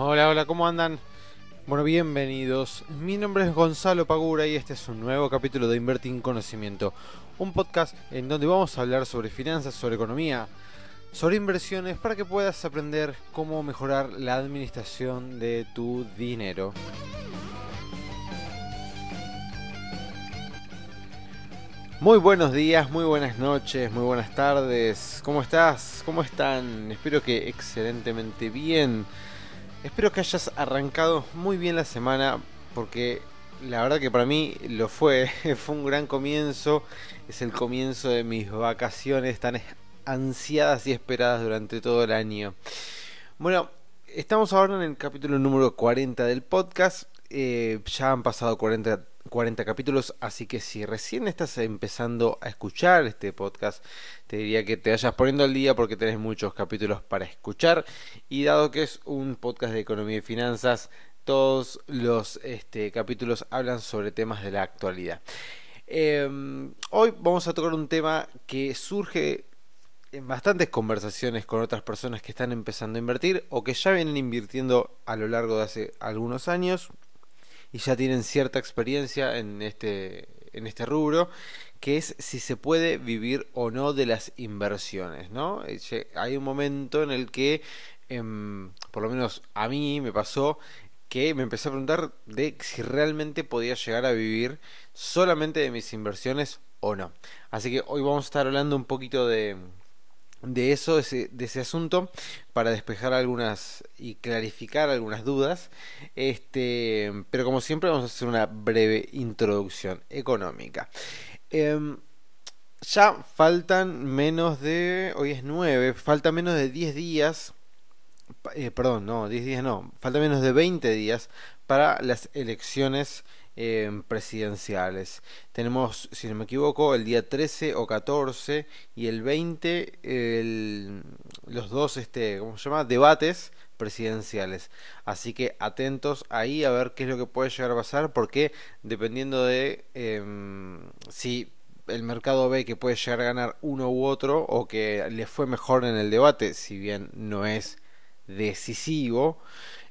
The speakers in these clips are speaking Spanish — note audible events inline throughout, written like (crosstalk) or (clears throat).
Hola, hola, ¿cómo andan? Bueno, bienvenidos. Mi nombre es Gonzalo Pagura y este es un nuevo capítulo de Invertir en Conocimiento, un podcast en donde vamos a hablar sobre finanzas, sobre economía, sobre inversiones para que puedas aprender cómo mejorar la administración de tu dinero. Muy buenos días, muy buenas noches, muy buenas tardes. ¿Cómo estás? ¿Cómo están? Espero que excelentemente bien. Espero que hayas arrancado muy bien la semana porque la verdad que para mí lo fue. (laughs) Fue un gran comienzo. Es el comienzo de mis vacaciones tan ansiadas y esperadas durante todo el año. Bueno, estamos ahora en el capítulo número 40 del podcast. Eh, ya han pasado 40 40 capítulos, así que si recién estás empezando a escuchar este podcast, te diría que te vayas poniendo al día porque tenés muchos capítulos para escuchar y dado que es un podcast de economía y finanzas, todos los este, capítulos hablan sobre temas de la actualidad. Em, hoy vamos a tocar un tema que surge en bastantes conversaciones con otras personas que están empezando a invertir o que ya vienen invirtiendo a lo largo de hace algunos años y ya tienen cierta experiencia en este, en este rubro, que es si se puede vivir o no de las inversiones, ¿no? Eh, hay un momento en el que, em, por lo menos a mí me pasó, que me empecé a preguntar de si realmente podía llegar a vivir solamente de mis inversiones o no. Así que hoy vamos a estar hablando un poquito de, de eso, de ese, asunto, para despejar algunas y clarificar algunas dudas. Este, pero como siempre vamos a hacer una breve introducción económica. Em, ya faltan menos de, hoy es 9, falta menos de 10 días, eh, perdón, no, 10 días no, falta menos de 20 días para las elecciones presidenciales. Tenemos, si no me equivoco, el día 13 o 14 y el 20 los dos, este, ¿cómo se llama? Debates presidenciales. Así que atentos ahí a ver qué es lo que puede llegar a pasar, porque dependiendo de em, si el mercado ve que puede llegar a ganar uno u otro o que le fue mejor en el debate, si bien no es decisivo,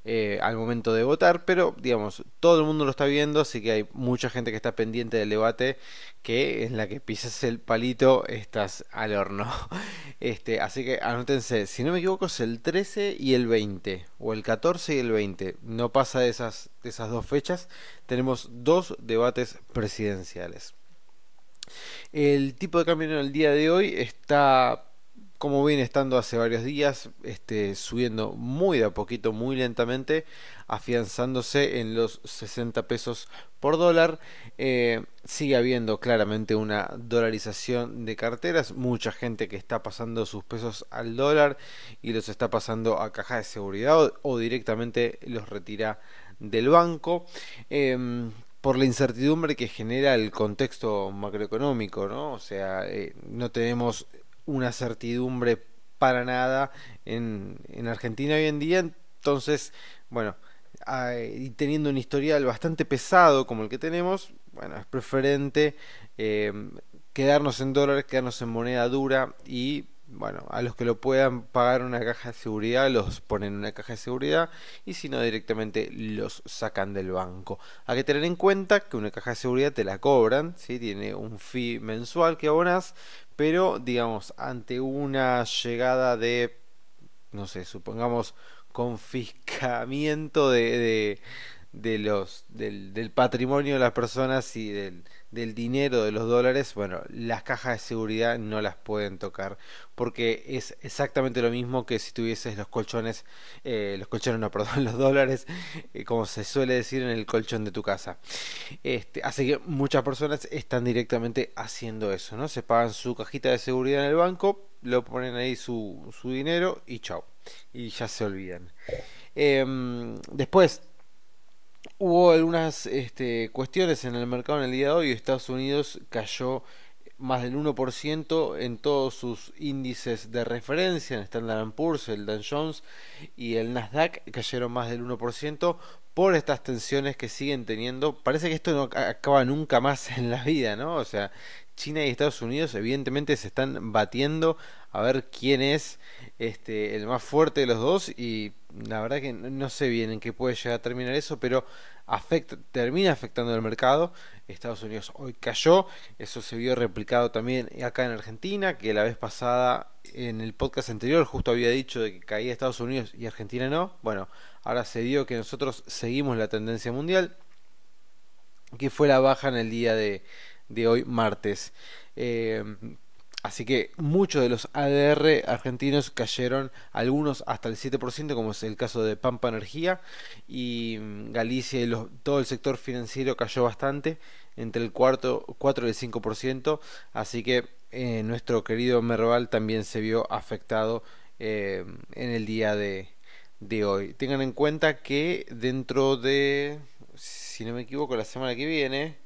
eh, al momento de votar, pero digamos, todo el mundo lo está viendo, así que hay mucha gente que está pendiente del debate, que en la que pisas el palito estás al horno. (laughs) Este, así que anótense, si no me equivoco es el 13 y el 20, o el 14 y el 20, no pasa de esas, de esas dos fechas, tenemos dos debates presidenciales. El tipo de cambio en el día de hoy está como viene estando hace varios días, este, subiendo muy de a poquito, muy lentamente, afianzándose en los 60 pesos por dólar. Eh, sigue habiendo claramente una dolarización de carteras, mucha gente que está pasando sus pesos al dólar y los está pasando a caja de seguridad o, directamente los retira del banco. Em, por la incertidumbre que genera el contexto macroeconómico, ¿no? O sea, eh, no tenemos una certidumbre para nada en, en Argentina hoy en día. Entonces, bueno, y teniendo un historial bastante pesado como el que tenemos, bueno, es preferente eh, quedarnos en dólares, quedarnos en moneda dura y bueno, a los que lo puedan pagar una caja de seguridad los ponen en una caja de seguridad y si no directamente los sacan del banco. Hay que tener en cuenta que una caja de seguridad te la cobran, ¿sí? tiene un fee mensual que abonas, pero digamos, ante una llegada de, no sé, supongamos confiscamiento de, de, los, del, del patrimonio de las personas y del del dinero de los dólares, bueno, las cajas de seguridad no las pueden tocar porque es exactamente lo mismo que si tuvieses los colchones, eh, los colchones no, (laughs) perdón, los dólares, eh, como se suele decir en el colchón de tu casa. Este, así que muchas personas están directamente haciendo eso, ¿no? Se pagan su cajita de seguridad en el banco, lo ponen ahí su, su dinero y chao. Y ya se olvidan. Em, después, Hubo algunas este, cuestiones en el mercado en el día de hoy. Estados Unidos cayó más del 1% en todos sus índices de referencia, en Standard Poor's, el Dow Jones y el Nasdaq cayeron más del 1% por estas tensiones que siguen teniendo. Parece que esto no acaba nunca más (laughs) en la vida, ¿no? O sea, China y Estados Unidos evidentemente se están batiendo a ver quién es este, el más fuerte de los dos y la verdad que no sé bien en qué puede llegar a terminar eso, pero afecta, termina afectando el mercado. Estados Unidos hoy cayó, eso se vio replicado también acá en Argentina, que la vez pasada en el podcast anterior justo había dicho de que caía Estados Unidos y Argentina no. Bueno, ahora se dio que nosotros seguimos la tendencia mundial, que fue la baja en el día de, de hoy martes. Eh, así que muchos de los ADR argentinos cayeron, algunos hasta el 7%, como es el caso de Pampa Energía, y mm, Galicia y todo el sector financiero cayó bastante, entre el cuarto, 4 y el 5%, así que eh, nuestro querido Merval también se vio afectado eh, en el día de, de hoy. Tengan en cuenta que dentro de, si no me equivoco, la semana que viene,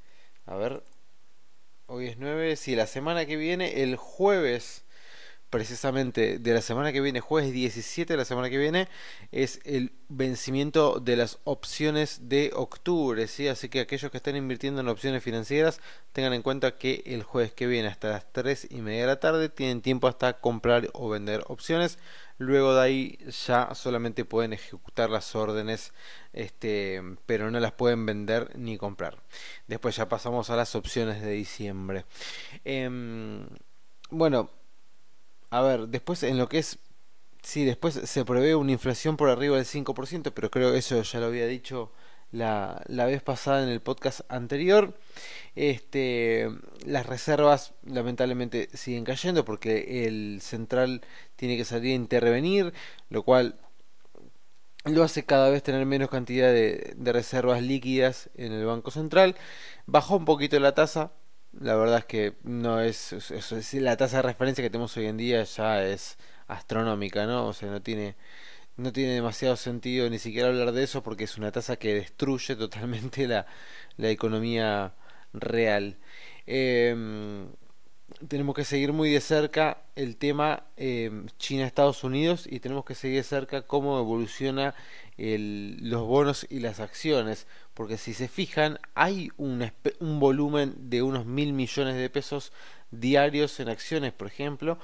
a ver, Hoy es 9. Sí, la semana que viene, el jueves, precisamente de la semana que viene, jueves 17 de la semana que viene, es el vencimiento de las opciones de octubre. ¿sí? Así que aquellos que estén invirtiendo en opciones financieras, tengan en cuenta que el jueves que viene, hasta las 3 y media de la tarde, tienen tiempo hasta comprar o vender opciones. Luego de ahí ya solamente pueden ejecutar las órdenes, este, pero no las pueden vender ni comprar. Después ya pasamos a las opciones de diciembre. Em, bueno, a ver, después en lo que es... Sí, después se prevé una inflación por arriba del 5%, pero creo que eso ya lo había dicho la, la vez pasada en el podcast anterior. Este, las reservas lamentablemente siguen cayendo porque el central tiene que salir a intervenir, lo cual lo hace cada vez tener menos cantidad de, reservas líquidas en el Banco Central. Bajó un poquito la tasa, la verdad es que no es, es, la tasa de referencia que tenemos hoy en día ya es astronómica, ¿no? O sea, no tiene no tiene demasiado sentido ni siquiera hablar de eso porque es una tasa que destruye (laughs) totalmente la, la economía real. Em, tenemos que seguir muy de cerca el tema em, China-Estados Unidos y tenemos que seguir de cerca cómo evoluciona el, los bonos y las acciones. Porque si se fijan, hay un, un volumen de unos mil millones de pesos diarios en acciones, por ejemplo,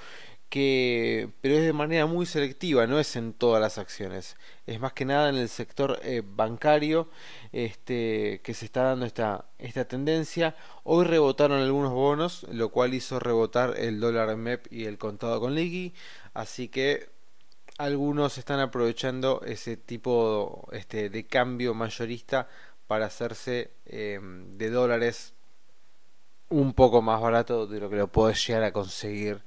que pero es de manera muy selectiva, no es en todas las acciones, es más que nada en el sector eh, bancario este, que se está dando esta, esta tendencia. Hoy rebotaron algunos bonos, lo cual hizo rebotar el dólar MEP y el contado con liqui, así que algunos están aprovechando ese tipo este, de cambio mayorista para hacerse em, de dólares un poco más barato de lo que lo puede llegar a conseguir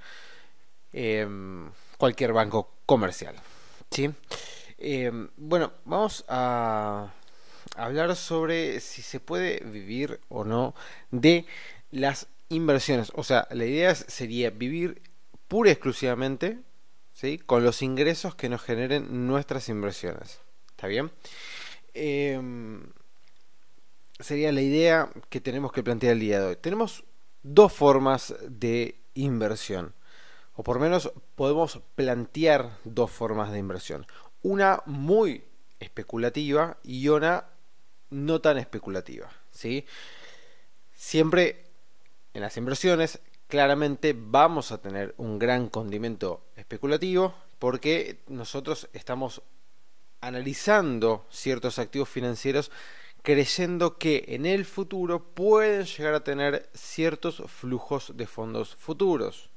Em, cualquier banco comercial. ¿sí? Em, bueno, vamos a hablar sobre si se puede vivir o no de las inversiones. O sea, la idea sería vivir pura y exclusivamente ¿sí? con los ingresos que nos generen nuestras inversiones. ¿Está bien? Sería la idea que tenemos que plantear el día de hoy. Tenemos dos formas de inversión o por lo menos podemos plantear dos formas de inversión. Una muy especulativa y una no tan especulativa. ¿sí? Siempre en las inversiones claramente vamos a tener un gran condimento especulativo porque nosotros estamos analizando ciertos activos financieros creyendo que en el futuro pueden llegar a tener ciertos flujos de fondos futuros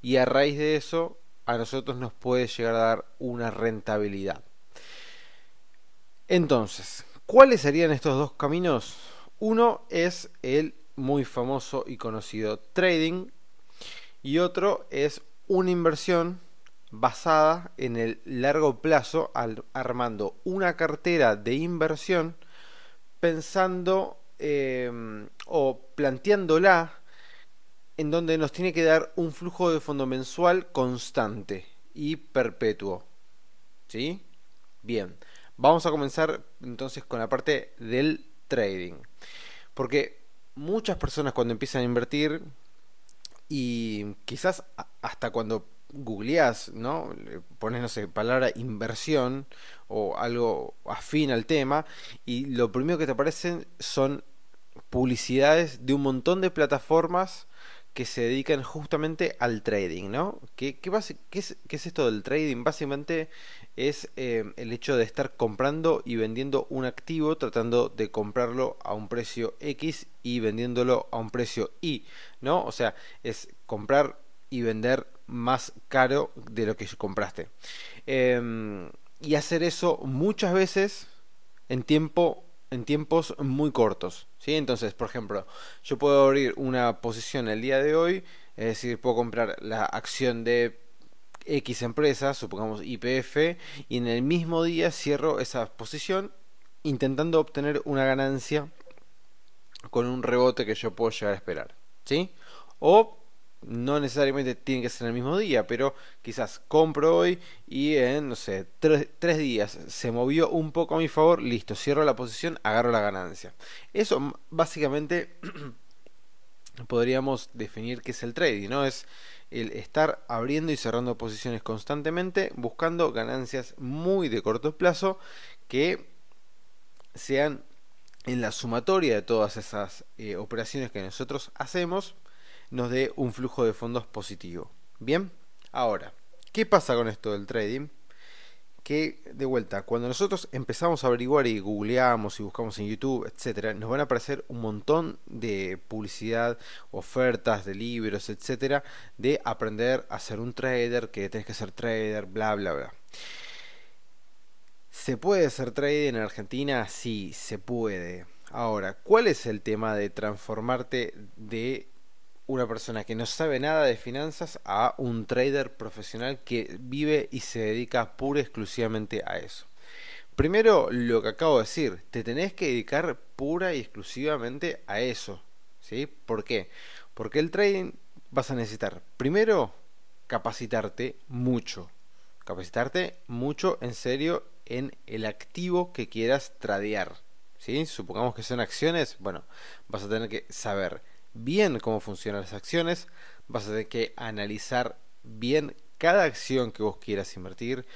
y a raíz de eso a nosotros nos puede llegar a dar una rentabilidad. Entonces, ¿cuáles serían estos dos caminos? Uno es el muy famoso y conocido trading y otro es una inversión basada en el largo plazo armando una cartera de inversión pensando eh, o planteándola en donde nos tiene que dar un flujo de fondo mensual constante y perpetuo. ¿Sí? Bien, vamos a comenzar entonces con la parte del trading. Porque muchas personas cuando empiezan a invertir y quizás hasta cuando googleás, ¿no? Pones, no sé, palabra inversión o algo afín al tema y lo primero que te aparecen son publicidades de un montón de plataformas que se dedican justamente al trading, ¿no? ¿Qué, qué, es, esto del trading? Básicamente es eh, el hecho de estar comprando y vendiendo un activo, tratando de comprarlo a un precio X y vendiéndolo a un precio Y, ¿no? O sea, es comprar y vender más caro de lo que compraste. Em, y hacer eso muchas veces en tiempo en tiempos muy cortos. ¿sí? Entonces, por ejemplo, yo puedo abrir una posición el día de hoy, es decir, puedo comprar la acción de X empresa, supongamos IPF, y en el mismo día cierro esa posición intentando obtener una ganancia con un rebote que yo puedo llegar a esperar. ¿sí? O no necesariamente tiene que ser el mismo día, pero quizás compro hoy y en, no sé, tres, días se movió un poco a mi favor, listo, cierro la posición, agarro la ganancia. Eso básicamente (clears throat) podríamos definir que es el trading, ¿no? Es el estar abriendo y cerrando posiciones constantemente, buscando ganancias muy de corto plazo que sean en la sumatoria de todas esas eh, operaciones que nosotros hacemos nos dé un flujo de fondos positivo. Bien, ahora, ¿qué pasa con esto del trading? Que de vuelta, cuando nosotros empezamos a averiguar y googleamos y buscamos en YouTube, etcétera, nos van a aparecer un montón de publicidad, ofertas de libros, etcétera, de aprender a ser un trader, que tenés que ser trader, bla, bla, bla. ¿Se puede ser trader en Argentina? Sí, se puede. Ahora, ¿cuál es el tema de transformarte de una persona que no sabe nada de finanzas a un trader profesional que vive y se dedica pura y exclusivamente a eso. Primero, lo que acabo de decir, te tenés que dedicar pura y exclusivamente a eso. ¿Sí? ¿Por qué? Porque el trading vas a necesitar, primero, capacitarte mucho. Capacitarte mucho en serio en el activo que quieras tradear. ¿Sí? Supongamos que son acciones, bueno, vas a tener que saber bien cómo funcionan las acciones, vas a tener que analizar bien cada acción que vos quieras invertir,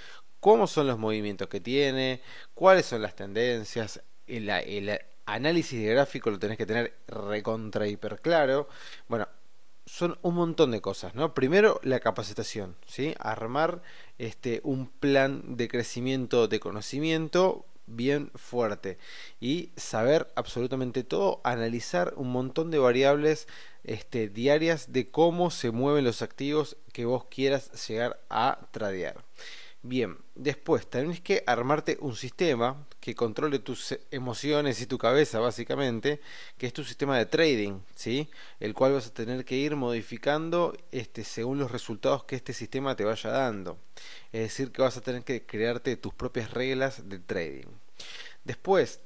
cómo son los movimientos que tiene, cuáles son las tendencias, el, análisis de gráfico lo tenés que tener recontra hiper claro. Bueno, son un montón de cosas, ¿no? Primero la capacitación, ¿sí? Armar este un plan de crecimiento de conocimiento bien fuerte y saber absolutamente todo, analizar un montón de variables este, diarias de cómo se mueven los activos que vos quieras llegar a tradear. Bien, después tenés que armarte un sistema que controle tus emociones y tu cabeza, básicamente, que es tu sistema de trading, ¿sí? El cual vas a tener que ir modificando este, según los resultados que este sistema te vaya dando. Es decir, que vas a tener que crearte tus propias reglas de trading. Después,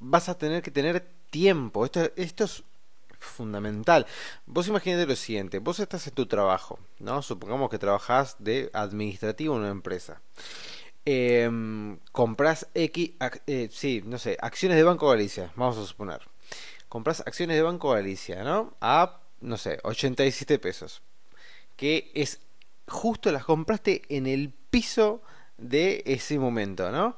vas a tener que tener tiempo. Esto, esto es fundamental. Vos imaginate lo siguiente, vos estás en tu trabajo, ¿no? Supongamos que trabajás de administrativo en una empresa. Eh, compras X, eh, sí, no sé, acciones de Banco Galicia, vamos a suponer. Compras acciones de Banco Galicia, ¿no? A, no sé, 87 pesos. Que es justo las compraste en el piso de ese momento, ¿no?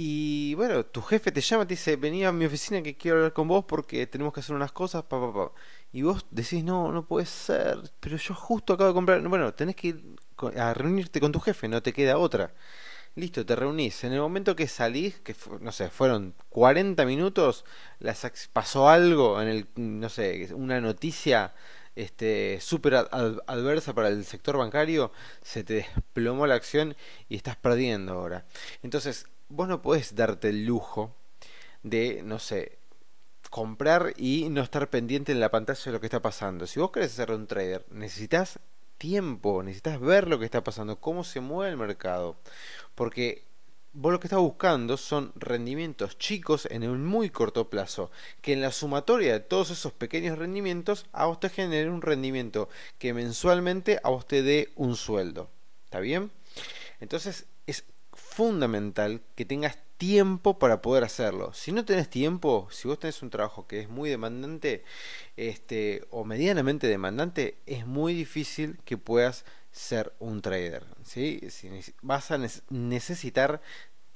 Y bueno, tu jefe te llama, te dice, vení a mi oficina que quiero hablar con vos porque tenemos que hacer unas cosas, pa, pa, pa. Y vos decís, no, no puede ser, pero yo justo acabo de comprar, bueno, tenés que ir a reunirte con tu jefe, no te queda otra. Listo, te reunís. En el momento que salís, que no sé, fueron 40 minutos, las, pasó algo en el, no sé, una noticia este súper adversa para el sector bancario, se te desplomó la acción y estás perdiendo ahora. Entonces, vos no podés darte el lujo de, no sé, comprar y no estar pendiente en la pantalla de lo que está pasando. Si vos querés ser un trader, necesitas tiempo, necesitas ver lo que está pasando, cómo se mueve el mercado. Porque vos lo que estás buscando son rendimientos chicos en un muy corto plazo, que en la sumatoria de todos esos pequeños rendimientos a vos te genere un rendimiento que mensualmente a vos te dé un sueldo. ¿Está bien? Entonces es fundamental que tengas tiempo para poder hacerlo. Si no tenés tiempo, si vos tenés un trabajo que es muy demandante este, o medianamente demandante, es muy difícil que puedas ser un trader. ¿sí? vas a necesitar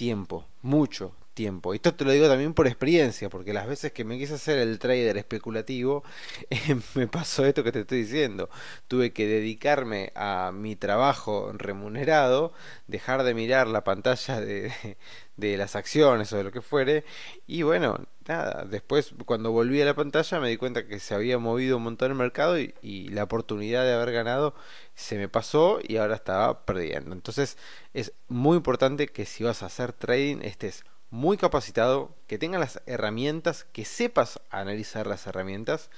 tiempo, mucho tiempo. Esto te lo digo también por experiencia, porque las veces que me quise hacer el trader especulativo, (laughs) eh, me pasó esto que te estoy diciendo. Tuve que dedicarme a mi trabajo remunerado, dejar de mirar la pantalla de, (laughs) de las acciones o de lo que fuere, y bueno, nada, después cuando volví a la pantalla me di cuenta que se había movido un montón el mercado y, y la oportunidad de haber ganado se me pasó y ahora estaba perdiendo. Entonces es muy importante que si vas a hacer trading estés muy capacitado, que tengas las herramientas, que sepas analizar las herramientas,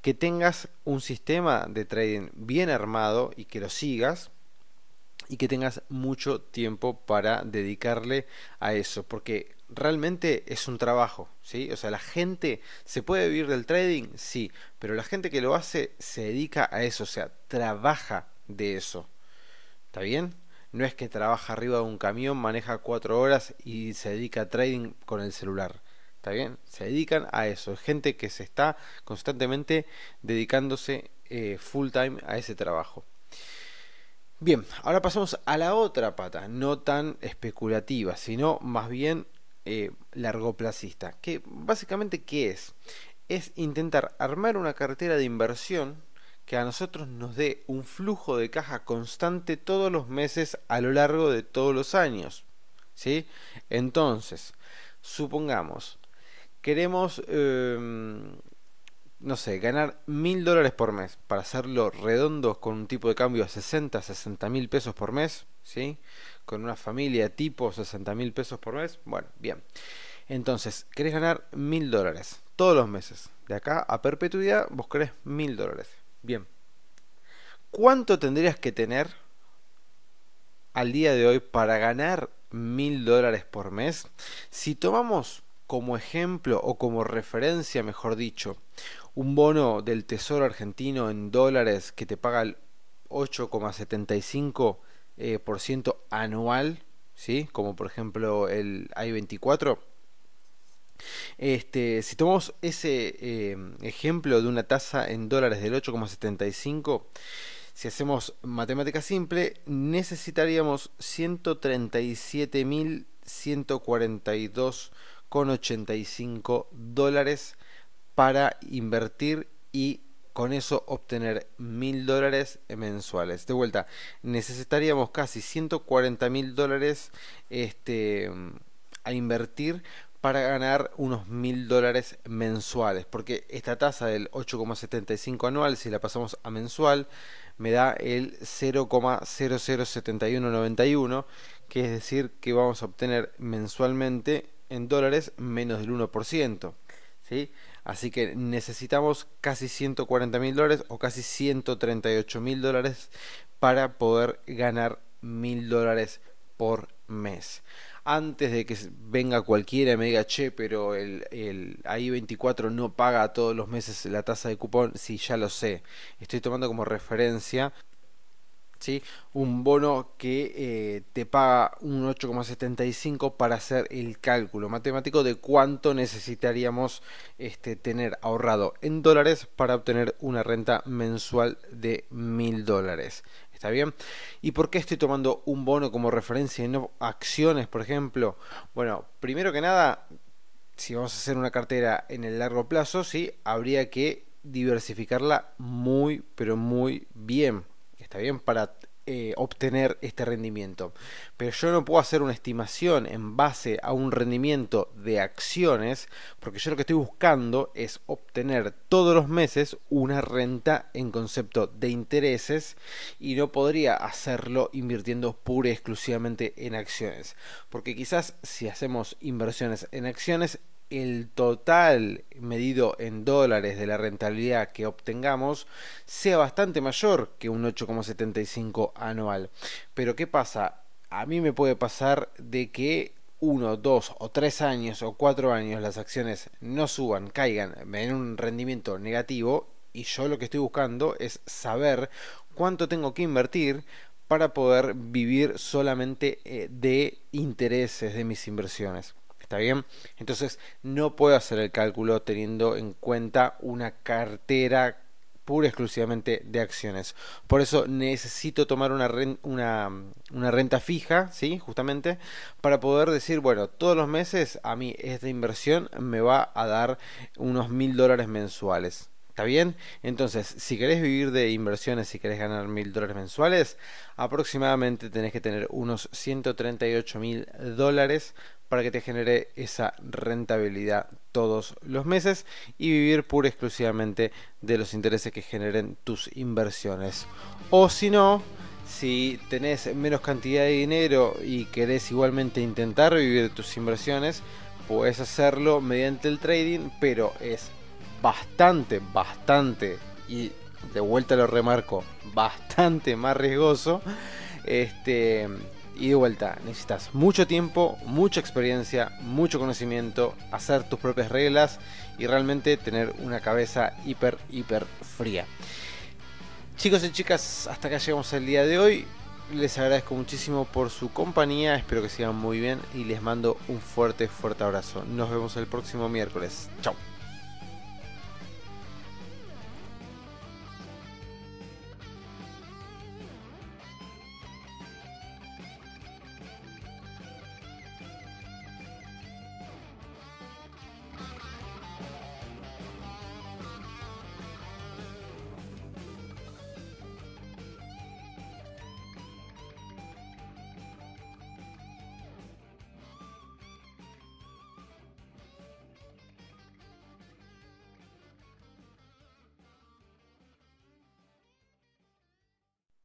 que tengas un sistema de trading bien armado y que lo sigas y que tengas mucho tiempo para dedicarle a eso, porque realmente es un trabajo, ¿sí? O sea, la gente se puede vivir del trading, sí, pero la gente que lo hace se dedica a eso, o sea, trabaja de eso. ¿Está bien? No es que trabaja arriba de un camión, maneja cuatro horas y se dedica a trading con el celular. ¿Está bien? Se dedican a eso. Es gente que se está constantemente dedicándose eh, full time a ese trabajo. Bien, ahora pasamos a la otra pata, no tan especulativa, sino más bien eh, largoplacista. Que básicamente, ¿qué es? Es intentar armar una cartera de inversión que a nosotros nos dé un flujo de caja constante todos los meses a lo largo de todos los años. ¿sí? Entonces, supongamos, queremos, em, no sé, ganar mil dólares por mes para hacerlo redondo con un tipo de cambio a 60, 60 mil pesos por mes, ¿sí? Con una familia tipo 60 mil pesos por mes. Bueno, bien. Entonces, querés ganar mil dólares todos los meses. De acá a perpetuidad, vos querés mil dólares. Bien. ¿Cuánto tendrías que tener al día de hoy para ganar mil dólares por mes? Si tomamos como ejemplo o como referencia, mejor dicho, un bono del Tesoro argentino en dólares que te paga el 8,75% eh, anual, ¿sí? como por ejemplo el I-24, este, si tomamos ese eh, ejemplo de una tasa en dólares del 8,75, si hacemos matemática simple, necesitaríamos 137.142,85 dólares para invertir y con eso obtener mil dólares mensuales. De vuelta, necesitaríamos casi 140 mil dólares este, a invertir para ganar unos mil dólares mensuales. Porque esta tasa del 8,75 anual, si la pasamos a mensual, me da el 0,007191, que es decir que vamos a obtener mensualmente en dólares menos del 1%. ¿sí? Así que necesitamos casi 140 mil dólares o casi 138 mil dólares para poder ganar mil dólares por mes antes de que venga cualquiera y me diga, che, pero el, el AI24 no paga todos los meses la tasa de cupón, sí, ya lo sé. Estoy tomando como referencia ¿sí? un bono que eh, te paga un 8,75 para hacer el cálculo matemático de cuánto necesitaríamos este, tener ahorrado en dólares para obtener una renta mensual de mil dólares. ¿Está bien? ¿Y por qué estoy tomando un bono como referencia y no acciones, por ejemplo? Bueno, primero que nada, si vamos a hacer una cartera en el largo plazo, sí, habría que diversificarla muy, pero muy bien. ¿Está bien? Para eh, obtener este rendimiento. Pero yo no puedo hacer una estimación en base a un rendimiento de acciones, porque yo lo que estoy buscando es obtener todos los meses una renta en concepto de intereses y no podría hacerlo invirtiendo pura y exclusivamente en acciones. Porque quizás si hacemos inversiones en acciones el total medido en dólares de la rentabilidad que obtengamos sea bastante mayor que un 8,75 anual. Pero ¿qué pasa? A mí me puede pasar de que uno, dos o tres años o cuatro años las acciones no suban, caigan en un rendimiento negativo y yo lo que estoy buscando es saber cuánto tengo que invertir para poder vivir solamente eh, de intereses de mis inversiones. ¿Está bien? Entonces no puedo hacer el cálculo teniendo en cuenta una cartera pura y exclusivamente de acciones. Por eso necesito tomar una, una, una, renta fija, ¿sí? Justamente, para poder decir, bueno, todos los meses a mí esta inversión me va a dar unos mil dólares mensuales. ¿Está bien? Entonces, si querés vivir de inversiones, si querés ganar mil dólares mensuales, aproximadamente tenés que tener unos 138 mil dólares para que te genere esa rentabilidad todos los meses y vivir pura y exclusivamente de los intereses que generen tus inversiones. O si no, si tenés menos cantidad de dinero y querés igualmente intentar vivir de tus inversiones, puedes hacerlo mediante el trading, pero es bastante, bastante, y de vuelta lo remarco, bastante más riesgoso. Este, y de vuelta, necesitas mucho tiempo, mucha experiencia, mucho conocimiento, hacer tus propias reglas y realmente tener una cabeza hiper, hiper fría. Chicos y chicas, hasta acá llegamos el día de hoy. Les agradezco muchísimo por su compañía, espero que sigan muy bien y les mando un fuerte, fuerte abrazo. Nos vemos el próximo miércoles. Chao.